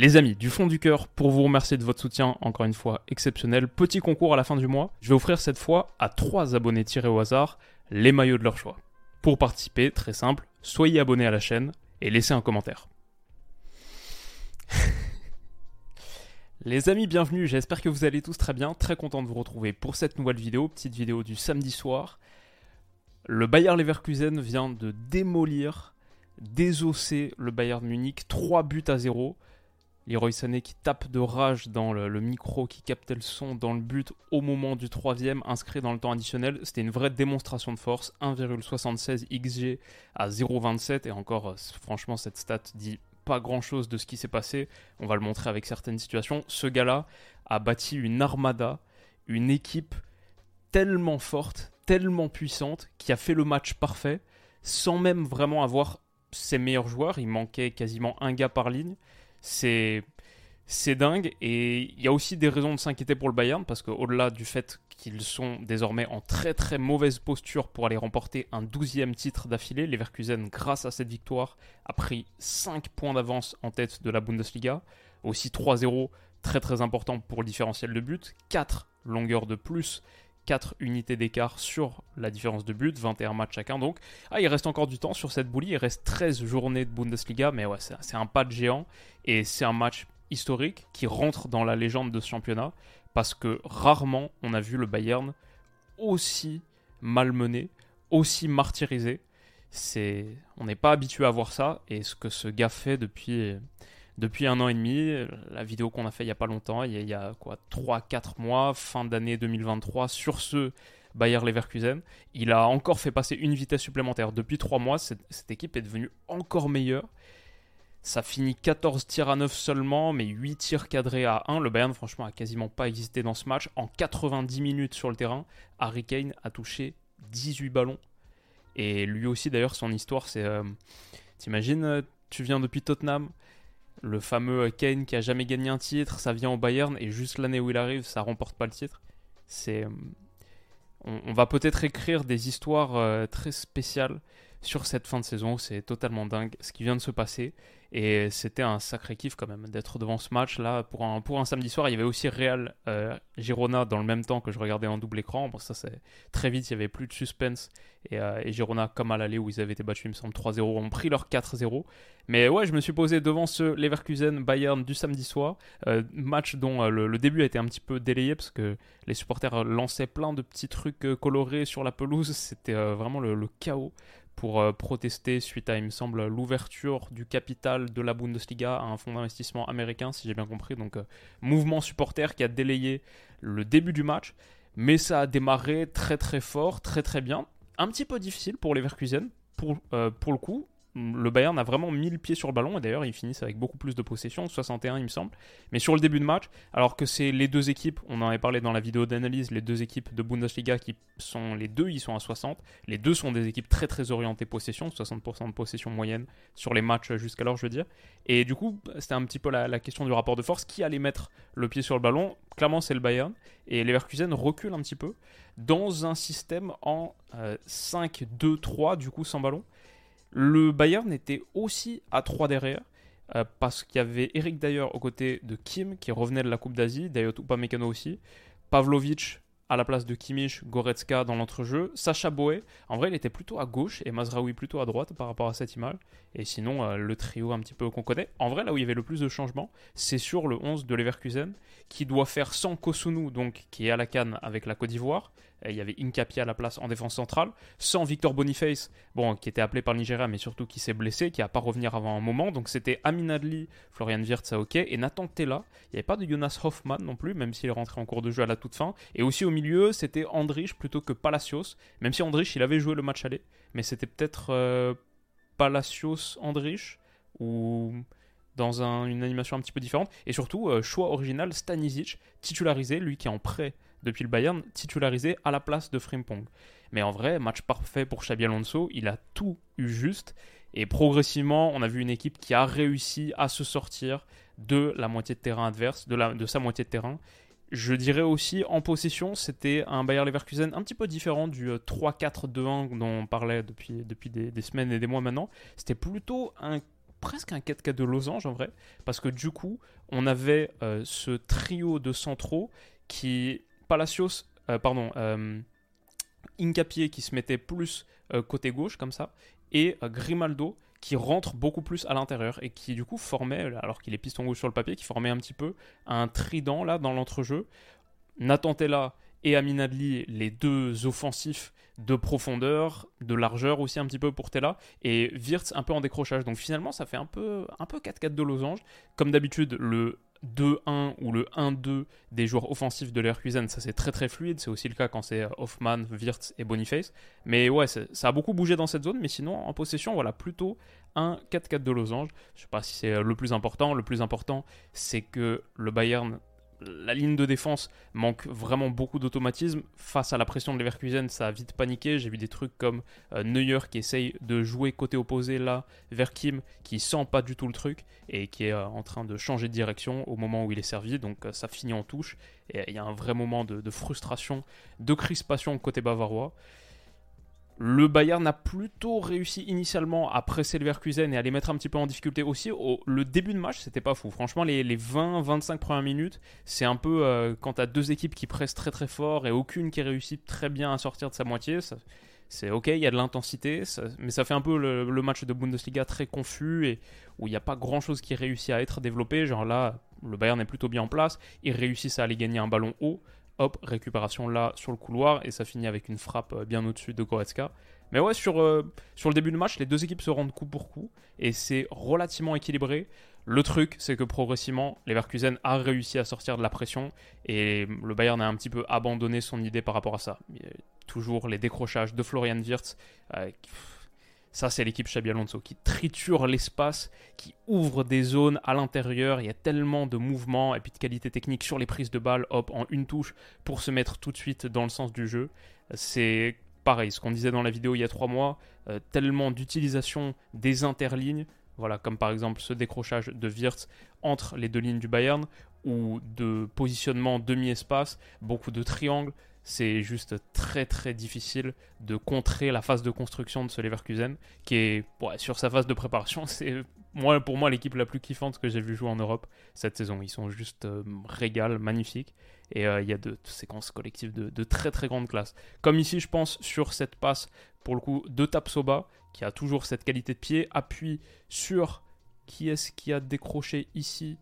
Les amis, du fond du cœur, pour vous remercier de votre soutien, encore une fois exceptionnel, petit concours à la fin du mois. Je vais offrir cette fois à trois abonnés tirés au hasard les maillots de leur choix. Pour participer, très simple, soyez abonné à la chaîne et laissez un commentaire. Les amis, bienvenue, j'espère que vous allez tous très bien, très content de vous retrouver pour cette nouvelle vidéo, petite vidéo du samedi soir. Le Bayer Leverkusen vient de démolir, désosser le Bayern Munich, 3 buts à 0. Leroy Sané qui tape de rage dans le, micro qui captait le son dans le but au moment du troisième inscrit dans le temps additionnel. C'était une vraie démonstration de force, 1,76 XG à 0,27 et encore franchement cette stat dit pas grand chose de ce qui s'est passé. On va le montrer avec certaines situations. Ce gars-là a bâti une armada, une équipe tellement forte, tellement puissante, qui a fait le match parfait, sans même vraiment avoir ses meilleurs joueurs. Il manquait quasiment un gars par ligne. C'est c'est dingue. Et il y a aussi des raisons de s'inquiéter pour le Bayern parce qu'au-delà du fait qu'ils sont désormais en très très mauvaise posture pour aller remporter un 12e titre d'affilée, Leverkusen grâce à cette victoire a pris 5 points d'avance en tête de la Bundesliga, aussi 3-0 très très important pour le différentiel de but, 4 longueurs de plus 4 unités d'écart sur la différence de but, 21 matchs chacun. Donc, ah, il reste encore du temps sur cette boulie. Il reste 13 journées de Bundesliga, mais ouais, c'est un pas de géant et c'est un match historique qui rentre dans la légende de ce championnat parce que rarement on a vu le Bayern aussi malmené, aussi martyrisé. C'est, on n'est pas habitué à voir ça et ce que ce gars fait depuis depuis un an et demi, la vidéo qu'on a fait il y a pas longtemps, il y a, quoi 3-4 mois, fin d'année 2023, sur ce Bayer Leverkusen, il a encore fait passer une vitesse supplémentaire. Depuis 3 mois, cette, cette équipe est devenue encore meilleure ça finit 14 tirs à 9 seulement, mais 8 tirs cadrés à 1. Le Bayern, franchement, a quasiment pas existé dans ce match. En 90 minutes sur le terrain, Harry Kane a touché 18 ballons. Et lui aussi, d'ailleurs, son histoire, c'est. Euh, t'imagines, euh, tu viens depuis Tottenham, le fameux Kane qui a jamais gagné un titre, ça vient au Bayern, et juste l'année où il arrive, ça remporte pas le titre. C'est. Euh, on, va peut-être écrire des histoires très spéciales sur cette fin de saison. C'est totalement dingue ce qui vient de se passer. Et c'était un sacré kiff quand même d'être devant ce match là pour un, pour un samedi soir. Il y avait aussi Real euh, Girona dans le même temps que je regardais en double écran. Bon, ça c'est très vite, il y avait plus de suspense. Et, euh, Girona, comme à l'aller où ils avaient été battus, il me semble 3-0, ont pris leur 4-0. Mais ouais, je me suis posé devant ce Leverkusen Bayern du samedi soir. Euh, match dont le, début a été un petit peu délayé parce que les supporters lançaient plein de petits trucs colorés sur la pelouse. C'était vraiment le chaos pour euh, protester suite à, il me semble, l'ouverture du capital de la Bundesliga à un fonds d'investissement américain, si j'ai bien compris. Donc, euh, mouvement supporter qui a délayé le début du match. Mais ça a démarré très très fort, très très bien. Un petit peu difficile pour les Verkusen, pour, euh, pour le coup le Bayern a vraiment mis le pied sur le ballon et d'ailleurs ils finissent avec beaucoup plus de possession, 61 il me semble. Mais sur le début de match, alors que c'est les deux équipes, on en avait parlé dans la vidéo d'analyse, les deux équipes de Bundesliga qui sont les deux, ils sont à 60. Les deux sont des équipes très très orientées possession, 60% de possession moyenne sur les matchs jusqu'alors je veux dire. Et du coup c'était un petit peu la, question du rapport de force, qui allait mettre le pied sur le ballon Clairement c'est le Bayern et Leverkusen reculent un petit peu dans un système en 5-2-3 euh, du coup sans ballon. Le Bayern était aussi à 3 derrière. Euh, parce qu'il y avait Eric Dyer aux côtés de Kim qui revenait de la Coupe d'Asie, Dayot Upamecano aussi, Pavlovic à la place de Kimmich, Goretzka dans l'entrejeu, Sacha Boé, en vrai il était plutôt à gauche et Mazraoui plutôt à droite par rapport à cette image, et sinon euh, le trio un petit peu qu'on connaît. En vrai là où il y avait le plus de changements, c'est sur le 11 de Leverkusen, qui doit faire sans Kosunu, donc qui est à la canne avec la Côte d'Ivoire, il y avait Incapi à la place en défense centrale, sans Victor Boniface, bon, qui était appelé par le Nigeria, mais surtout qui s'est blessé, qui n'a pas revenir avant un moment. Donc c'était Amin Adli, Florian Wirtz ok, et Nathan Tella. Il n'y avait pas de Jonas Hoffman non plus, même s'il est rentré en cours de jeu à la toute fin. Et aussi au milieu, c'était Andrich plutôt que Palacios, même si Andrich, il avait joué le match aller, mais c'était peut-être euh, Palacios-Andrich ou dans une animation un petit peu différente. Et surtout, euh, choix original, Stanisic, titularisé, lui qui est en prêt depuis le Bayern, titularisé à la place de Frimpong. Mais en vrai, match parfait pour Xabi Alonso, il a tout eu juste. Et progressivement, on a vu une équipe qui a réussi à se sortir de la moitié de terrain adverse, de, sa moitié de terrain. Je dirais aussi en possession, c'était un Bayer Leverkusen un petit peu différent du 3-4-2-1 euh, dont on parlait depuis, des, semaines et des mois maintenant. C'était plutôt un presque un 4-4 de losange en vrai, parce que du coup, on avait euh, ce trio de centraux qui. Palacios, euh, pardon, Incapié qui se mettait plus côté gauche comme ça, et Grimaldo qui rentre beaucoup plus à l'intérieur et qui du coup formait, alors qu'il est piston gauche sur le papier, qui formait un petit peu un trident là dans l'entrejeu. Nathan Tella et Amin Adli, les deux offensifs de profondeur, de largeur aussi un petit peu pour Tella, et Wirtz un peu en décrochage. Donc finalement, ça fait un peu, un peu 4-4 de losange. Comme d'habitude, le 2-1 ou le 1-2 des joueurs offensifs de Leverkusen, ça c'est très très fluide. C'est aussi le cas quand c'est Hoffman, Wirtz et Boniface. Mais ouais, ça a beaucoup bougé dans cette zone. Mais sinon, en possession, voilà, plutôt un 4-4 de losange. Je sais pas si c'est le plus important. Le plus important, c'est que le Bayern la ligne de défense manque vraiment beaucoup d'automatisme. Face à la pression de Leverkusen, ça a vite paniqué. J'ai vu des trucs comme euh, Neuer qui essaye de jouer côté opposé là vers Kim, qui sent pas du tout le truc et qui est euh, en train de changer de direction au moment où il est servi. Donc euh, ça finit en touche. Et il y a un vrai moment de frustration, de crispation côté bavarois. Le Bayern a plutôt réussi initialement à presser le Leverkusen et à les mettre un petit peu en difficulté aussi. le début de match, c'était pas fou. Franchement, les, 20-25 premières minutes, c'est un peu euh, quand tu as deux équipes qui pressent très très fort et aucune qui réussit très bien à sortir de sa moitié. c'est ok, il y a de l'intensité, mais ça fait un peu le, match de Bundesliga très confus et où il n'y a pas grand chose qui réussit à être développé. Genre là, le Bayern est plutôt bien en place, ils réussissent à aller gagner un ballon haut hop, récupération là sur le couloir, et ça finit avec une frappe euh, bien au-dessus de Goretzka. Mais ouais, sur, euh, le début de match, les deux équipes se rendent coup pour coup, et c'est relativement équilibré. Le truc, c'est que progressivement, Leverkusen a réussi à sortir de la pression, et le Bayern a un petit peu abandonné son idée par rapport à ça. toujours les décrochages de Florian Wirtz. Euh, ça, c'est l'équipe Xabi Alonso qui triture l'espace, qui ouvre des zones à l'intérieur. Il y a tellement de mouvements et puis de qualité technique sur les prises de balles, hop, en une touche pour se mettre tout de suite dans le sens du jeu. C'est pareil, ce qu'on disait dans la vidéo il y a trois mois, euh, tellement d'utilisation des interlignes, voilà, comme par exemple ce décrochage de Wirtz entre les deux lignes du Bayern, ou de positionnement demi-espace, beaucoup de triangles, c'est juste très très difficile de contrer la phase de construction de ce Leverkusen, qui est sur sa phase de préparation, c'est moi, pour moi l'équipe la plus kiffante que j'ai vu jouer en Europe cette saison. Ils sont juste euh, régal, magnifiques, et euh, il y a de, séquences collectives de, très très grande classe. Comme ici, je pense sur cette passe, pour le coup, de Tapsoba, qui a toujours cette qualité de pied, appuie sur qui est-ce qui a décroché ici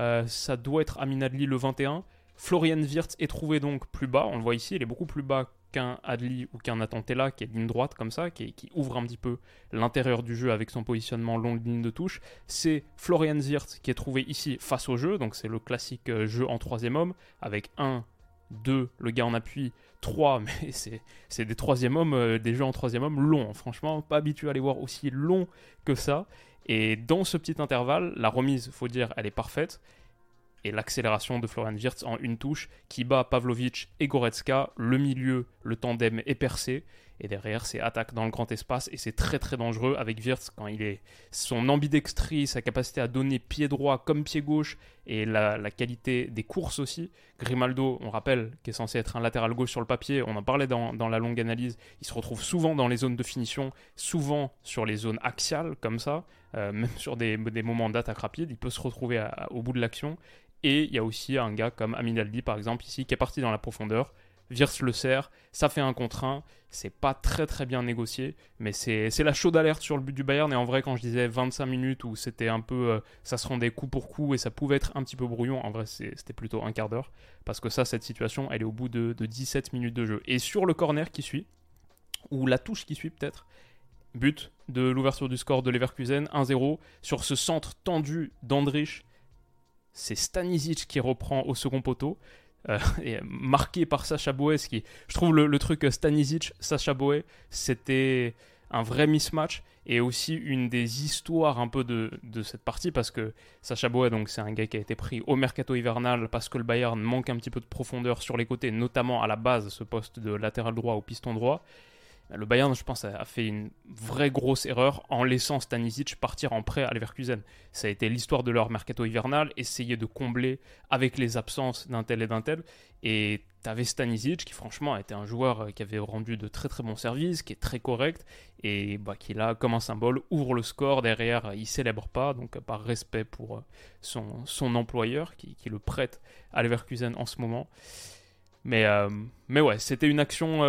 euh, Ça doit être Aminadli le 21 Florian Wirtz est trouvé donc plus bas, on le voit ici, il est beaucoup plus bas qu'un Adli ou qu'un Atantella qui est ligne droite comme ça, qui, ouvre un petit peu l'intérieur du jeu avec son positionnement longue ligne de touche. C'est Florian Wirtz qui est trouvé ici face au jeu, donc c'est le classique euh, jeu en troisième homme, avec 1, 2, le gars en appui, 3, mais c'est des troisième hommes, euh, des jeux en troisième homme longs, franchement, pas habitué à les voir aussi longs que ça. Et dans ce petit intervalle, la remise, faut dire, elle est parfaite et l'accélération de Florian Wirtz en une touche qui bat Pavlovic et Goretzka. Le milieu, le tandem est percé. Et derrière, c'est attaque dans le grand espace et c'est très très dangereux avec Wirtz quand il est. Son ambidextrie, sa capacité à donner pied droit comme pied gauche et la, qualité des courses aussi. Grimaldo, on rappelle, qui est censé être un latéral gauche sur le papier, on en parlait dans, la longue analyse, il se retrouve souvent dans les zones de finition, souvent sur les zones axiales comme ça, euh, même sur des, moments d'attaque rapide, il peut se retrouver au bout de l'action. Et il y a aussi un gars comme Aminaldi, par exemple, ici, qui est parti dans la profondeur. Virse le serre, ça fait un contre 1. C'est pas très très bien négocié, mais c'est la chaude alerte sur le but du Bayern. Et en vrai, quand je disais 25 minutes où c'était un peu. Euh, ça se rendait coup pour coup et ça pouvait être un petit peu brouillon, en vrai, c'était plutôt un quart d'heure. Parce que ça, cette situation, elle est au bout de, de 17 minutes de jeu. Et sur le corner qui suit, ou la touche qui suit peut-être, but de l'ouverture du score de Leverkusen, 1-0, sur ce centre tendu d'Andrich c'est Stanisic qui reprend au second poteau. Euh, et marqué par Sacha Boé, qui, je trouve le, truc Stanisic, Sacha Boé, c'était un vrai mismatch. et aussi une des histoires un peu de, de cette partie parce que Sacha Boey, donc c'est un gars qui a été pris au mercato hivernal parce que le Bayern manque un petit peu de profondeur sur les côtés, notamment à la base, ce poste de latéral droit au piston droit. Le Bayern, je pense, a fait une vraie grosse erreur en laissant Stanisic partir en prêt à Leverkusen. Ça a été l'histoire de leur mercato hivernal, essayer de combler avec les absences d'un tel et d'un tel. Et t'avais Stanisic qui, franchement, a été un joueur euh, qui avait rendu de très très bons services, qui est très correct, et bah, qui là, comme un symbole, ouvre le score. Derrière, il célèbre pas, donc par respect pour euh, son, employeur qui, le prête à Leverkusen en ce moment. Mais, euh, mais ouais, c'était une action,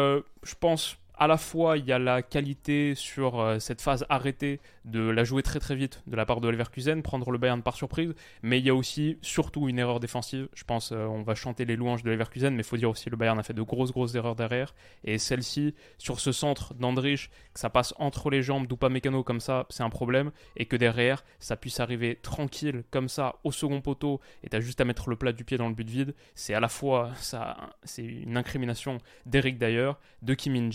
je pense, à la fois il y a la qualité sur euh, cette phase arrêtée de la jouer très très vite de la part de Leverkusen, prendre le Bayern par surprise, mais il y a aussi surtout une erreur défensive. Je pense euh, on va chanter les louanges de Leverkusen, mais il faut dire aussi le Bayern a fait de grosses grosses erreurs derrière et celle-ci sur ce centre d'Andrich, que ça passe entre les jambes mécano comme ça, c'est un problème et que derrière ça puisse arriver tranquille comme ça au second poteau et t'as juste à mettre le plat du pied dans le but vide, c'est à la fois ça c'est une incrimination d'Eric d'ailleurs, de Kim min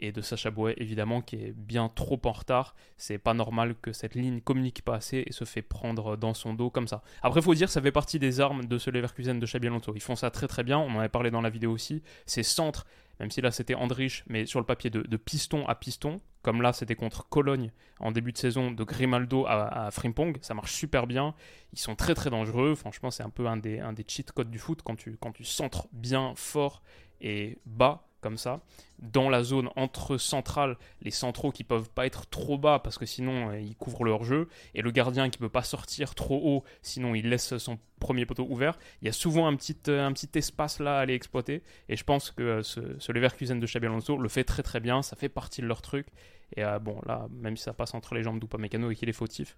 et de Sacha évidemment qui est bien trop en retard. C'est pas normal que cette ligne communique pas assez et se fait prendre dans son dos comme ça. Après, faut dire, ça fait partie des armes de ce Leverkusen de Xabi. Ils font ça très très bien. On en avait parlé dans la vidéo aussi. Ces centres, même si là c'était Andrich, mais sur le papier de, piston à piston, comme là c'était contre Cologne en début de saison de Grimaldo à, Frimpong, ça marche super bien. Ils sont très très dangereux. Franchement, c'est un peu un des, un des cheat codes du foot quand tu, quand tu centres bien fort et bas comme ça, dans la zone entre centrale, les centraux qui peuvent pas être trop bas parce que sinon euh, ils couvrent leur jeu, et le gardien qui peut pas sortir trop haut, sinon il laisse son premier poteau ouvert. Il y a souvent un petit, euh, un petit espace là à aller exploiter, et je pense que euh, ce, ce Leverkusen de Xabi Alonso le fait très très bien, ça fait partie de leur truc, et bon là, même si ça passe entre les jambes Mécano et qu'il est fautif,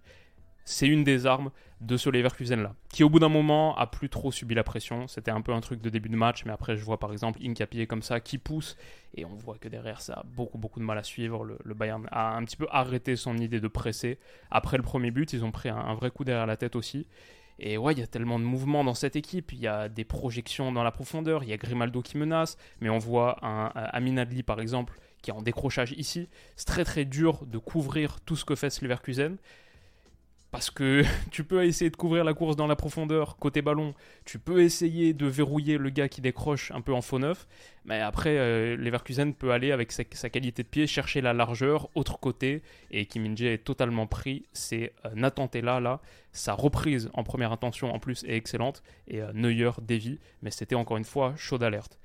c'est une des armes de ce Leverkusen là, qui au bout d'un moment a plus trop subi la pression. C'était un peu un truc de début de match, mais après je vois par exemple Incapié comme ça qui pousse et on voit que derrière ça a beaucoup beaucoup de mal à suivre. Le, Bayern a un petit peu arrêté son idée de presser. Après le premier but, ils ont pris un, vrai coup derrière la tête aussi. Et ouais, il y a tellement de mouvements dans cette équipe. Il y a des projections dans la profondeur. Il y a Grimaldo qui menace. Mais on voit un, un Amin Adli, par exemple, qui est en décrochage ici. C'est très très dur de couvrir tout ce que fait Leverkusen parce que tu peux essayer de couvrir la course dans la profondeur côté ballon, tu peux essayer de verrouiller le gars qui décroche un peu en faux neuf, mais après euh, Leverkusen peut aller avec sa, qualité de pied chercher la largeur autre côté. Et Kim min est totalement pris, c'est euh, Tella là, sa reprise en première intention en plus est excellente. Et euh, Neuer dévie, mais c'était encore une fois chaud d'alerte.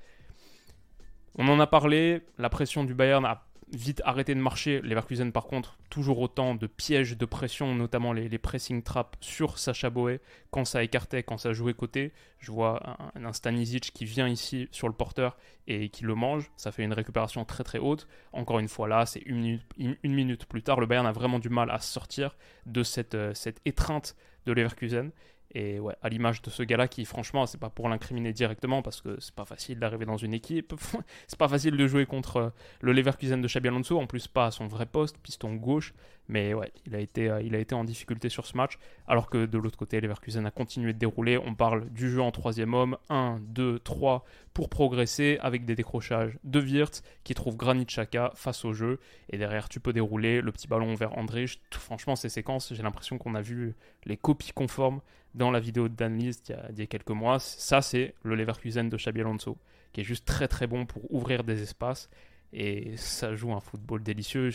On en a parlé, la pression du Bayern a vite arrêté de marcher. Leverkusen, par contre, toujours autant de pièges de pression, notamment les, pressing traps sur Sacha Boé. Quand ça écartait, quand ça jouait côté, je vois un, un, Stanisic qui vient ici sur le porteur et qui le mange. Ça fait une récupération très très haute. Encore une fois là, c'est une minute, plus tard. Le Bayern a vraiment du mal à sortir de cette, euh, cette étreinte de Leverkusen. Et à l'image de ce gars-là qui, franchement, c'est pas pour l'incriminer directement parce que c'est pas facile d'arriver dans une équipe. c'est pas facile de jouer contre euh, le Leverkusen de Xabi Alonso, en plus pas à son vrai poste, piston gauche. Mais ouais, il a été, euh, il a été en difficulté sur ce match. Alors que de l'autre côté, Leverkusen a continué de dérouler. On parle du jeu en troisième homme 1, 2, 3 pour progresser avec des décrochages de Wirtz qui trouve Granit Xhaka face au jeu. Et derrière, tu peux dérouler le petit ballon vers André. Franchement, ces séquences, j'ai l'impression qu'on a vu les copies conformes dans la vidéo de Dan List il y a, quelques mois. Ça, c'est le Leverkusen de Xabi Alonso qui est juste très très bon pour ouvrir des espaces. Et ça joue un football délicieux.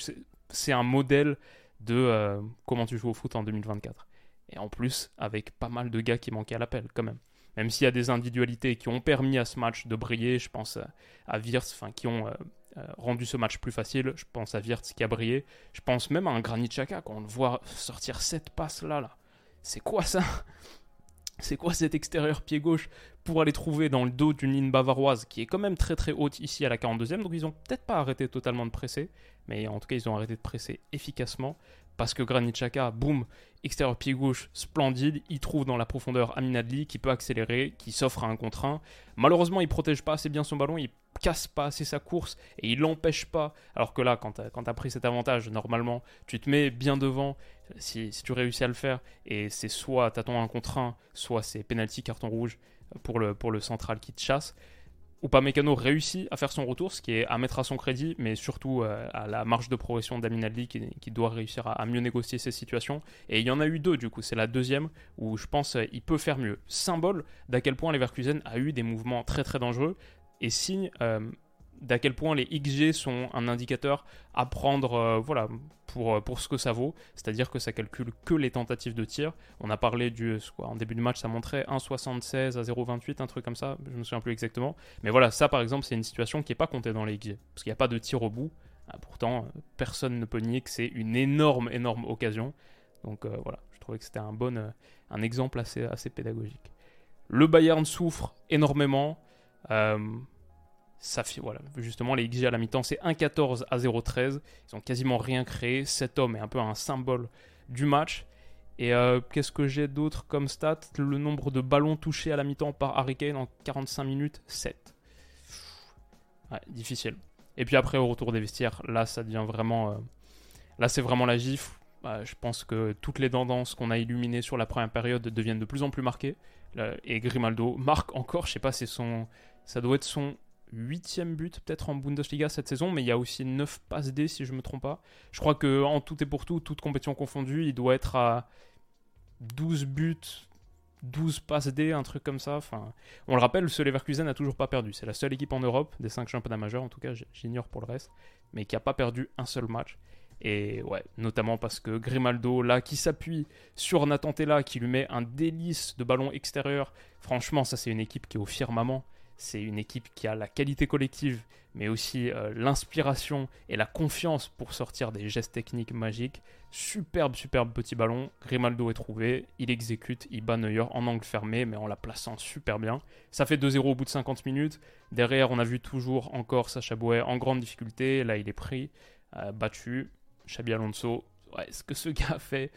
C'est un modèle de euh, comment tu joues au foot en 2024. Et en plus, avec pas mal de gars qui manquaient à l'appel, quand même. Même s'il y a des individualités qui ont permis à ce match de briller, je pense à Wirtz, enfin, qui ont euh, euh, rendu ce match plus facile. Je pense à Wirtz qui a brillé. Je pense même à un Granit Xhaka, quand on le voit sortir cette passe là, là. C'est quoi ça? C'est quoi cet extérieur pied gauche pour aller trouver dans le dos d'une ligne bavaroise qui est quand même très très haute ici à la 42e. Donc ils ont peut-être pas arrêté totalement de presser, mais en tout cas ils ont arrêté de presser efficacement parce que Granit Xhaka, boum, extérieur pied gauche, splendide, il trouve dans la profondeur Aminadli qui peut accélérer, qui s'offre à un contre 1. Malheureusement, il protège pas assez bien son ballon, il casse pas assez sa course et il l'empêche pas. Alors que là, quand tu as, pris cet avantage, normalement, tu te mets bien devant si, tu réussis à le faire et c'est soit t'attends un contre 1, soit c'est penalty carton rouge pour le, pour le central qui te chasse. Upamecano réussit à faire son retour, ce qui est à mettre à son crédit, mais surtout euh, à la marge de progression d'Amin Adli qui, qui, doit réussir à, mieux négocier ces situations. Et il y en a eu deux, du coup, c'est la deuxième où je pense euh, peut faire mieux. Symbole d'à quel point Leverkusen a eu des mouvements très très dangereux et signe d'à quel point les XG sont un indicateur à prendre euh, voilà, pour, euh, pour ce que ça vaut, c'est-à-dire que ça calcule que les tentatives de tir. On a parlé du. Quoi, en début de match, ça montrait 1,76 à 0,28, un truc comme ça, je me souviens plus exactement. Mais voilà, ça par exemple, c'est une situation qui n'est pas comptée dans les XG, parce qu'il n'y a pas de tir au bout. Ah, pourtant, personne ne peut nier que c'est une énorme, énorme occasion. Donc euh, voilà, je trouvais que c'était un bon un exemple assez, assez pédagogique. Le Bayern souffre énormément. Euh, ça fait, voilà, justement, les XG à la mi-temps, c'est 1,14 à 0,13. Ils ont quasiment rien créé. Cet homme est un peu un symbole du match. Et euh, qu'est-ce que j'ai d'autre comme stat Le nombre de ballons touchés à la mi-temps par Harry Kane en 45 minutes, 7. Ouais, difficile. Et puis après, au retour des vestiaires, là, ça devient vraiment. Euh, là, c'est vraiment la gifle. Bah, je pense que toutes les tendances qu'on a illuminées sur la première période deviennent de plus en plus marquées. Et Grimaldo marque encore, je sais pas, c'est son. Ça doit être son huitième but peut-être en Bundesliga cette saison, mais il y a aussi 9 passes D si je me trompe pas. Je crois que en tout et pour tout, toute compétition confondue, il doit être à 12 buts, 12 passes D, un truc comme ça. Enfin, on le rappelle, ce Leverkusen n'a toujours pas perdu. C'est la seule équipe en Europe, des 5 championnats majeurs en tout cas, j'ignore pour le reste, mais qui n'a pas perdu un seul match. Et ouais, notamment parce que Grimaldo, là, qui s'appuie sur Nathan Tella, qui lui met un délice de ballon extérieur, franchement, ça c'est une équipe qui est au firmament. C'est une équipe qui a la qualité collective, mais aussi euh, l'inspiration et la confiance pour sortir des gestes techniques magiques. Superbe, superbe petit ballon. Grimaldo est trouvé, il exécute, il bat Neuer en angle fermé, mais en la plaçant super bien. Ça fait 2-0 au bout de 50 minutes. Derrière, on a vu toujours encore Sacha Bouet en grande difficulté. Là, il est pris, euh, battu. Xabi Alonso, ce que ce gars a fait,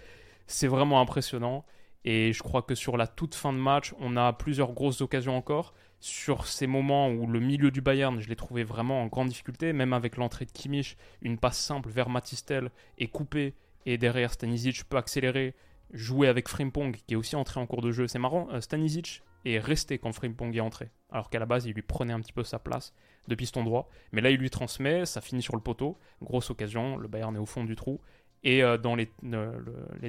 c'est vraiment impressionnant. Et je crois que sur la toute fin de match, on a plusieurs grosses occasions encore sur ces moments où le milieu du Bayern, je l'ai trouvé vraiment en grande difficulté, même avec l'entrée de Kimmich, une passe simple vers Matistel est coupée et derrière Stanisic peut accélérer, jouer avec Frimpong qui est aussi entré en cours de jeu. C'est marrant, euh, Stanisic est resté quand Frimpong est entré, alors qu'à la base il lui prenait un petit peu sa place de piston droit. Mais là il lui transmet, ça finit sur le poteau, grosse occasion, le Bayern est au fond du trou et euh, dans les,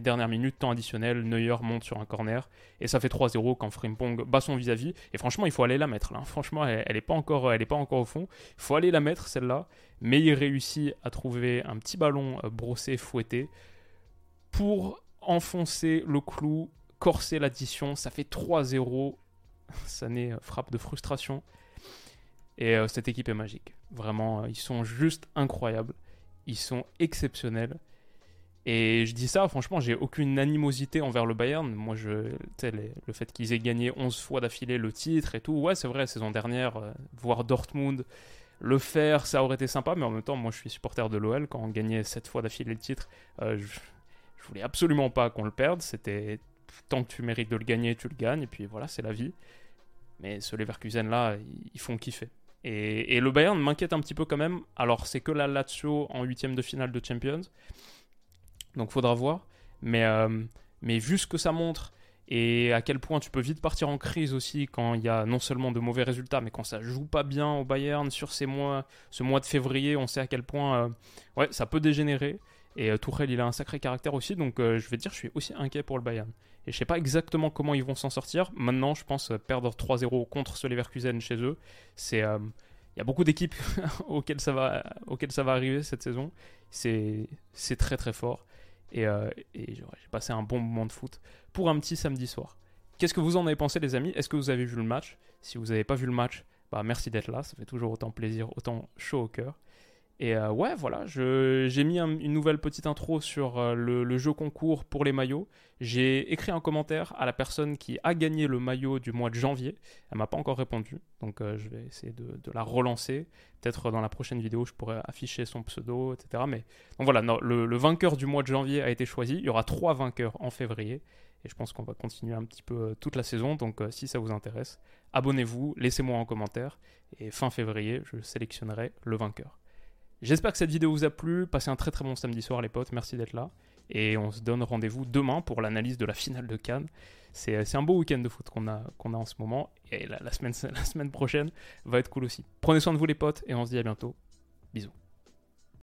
dernières minutes, temps additionnel, Neuer monte sur un corner. Et ça fait 3-0 quand Frimpong bat son vis-à-vis. Et franchement, il faut aller la mettre là. Franchement, elle n'est pas, encore, elle pas encore au fond. Il faut aller la mettre celle-là. Mais il réussit à trouver un petit ballon euh, brossé, fouetté, pour enfoncer le clou, corser l'addition. Ça fait 3-0. Ça n'est euh, frappe de frustration. Et cette équipe est magique. Vraiment, ils sont juste incroyables. Ils sont exceptionnels. Et je dis ça, franchement, j'ai aucune animosité envers le Bayern. Moi, le fait qu'ils aient gagné 11 fois d'affilée le titre et tout, ouais, c'est vrai, saison dernière, euh, voir Dortmund le faire, ça aurait été sympa, mais en même temps, moi, je suis supporter de l'OL. Quand on gagnait 7 fois d'affilée le titre, euh, je, je, voulais absolument pas qu'on le perde. C'était tant que tu mérites de le gagner, tu le gagnes, et puis voilà, c'est la vie. Mais ce Leverkusen-là, ils font kiffer. Et, et le Bayern m'inquiète un petit peu quand même. Alors, c'est que la Lazio en huitième de finale de Champions. Donc faudra voir. Mais, euh, mais vu ce que ça montre et à quel point tu peux vite partir en crise aussi quand il y a non seulement de mauvais résultats, mais quand ça joue pas bien au Bayern sur ces mois, ce mois de février, on sait à quel point euh, ça peut dégénérer. Et euh, Tourelle, il a un sacré caractère aussi, donc je vais dire, je suis aussi inquiet pour le Bayern. Et je sais pas exactement comment ils vont s'en sortir. Maintenant, je pense perdre 3-0 contre ce Leverkusen chez eux, c'est il y a beaucoup d'équipes auxquelles ça va arriver cette saison. C'est très très fort. Euh, et, j'ai passé un bon moment de foot pour un petit samedi soir. Qu'est-ce que vous en avez pensé, les amis? Est-ce que vous avez vu le match? Si vous n'avez pas vu le match, bah, merci d'être là. Ça fait toujours autant plaisir, autant chaud au cœur. Et euh, ouais, voilà, j'ai mis une nouvelle petite intro sur euh, le, jeu concours pour les maillots. J'ai écrit un commentaire à la personne qui a gagné le maillot du mois de janvier. Elle m'a pas encore répondu, donc euh, je vais essayer de, la relancer. Peut-être dans la prochaine vidéo, je pourrais afficher son pseudo, etc. Mais donc voilà, le, le, vainqueur du mois de janvier a été choisi. Il y aura trois vainqueurs en février. Et je pense qu'on va continuer un petit peu toute la saison. Donc si ça vous intéresse, abonnez-vous, laissez-moi en commentaire. Et fin février, je sélectionnerai le vainqueur. J'espère que cette vidéo vous a plu. Passez un très très bon samedi soir les potes. Merci d'être là. Et on se donne rendez-vous demain pour l'analyse de la finale de Cannes. C'est un beau week-end de foot qu'on a, en ce moment. Et semaine, la semaine prochaine va être cool aussi. Prenez soin de vous les potes et on se dit à bientôt. Bisous.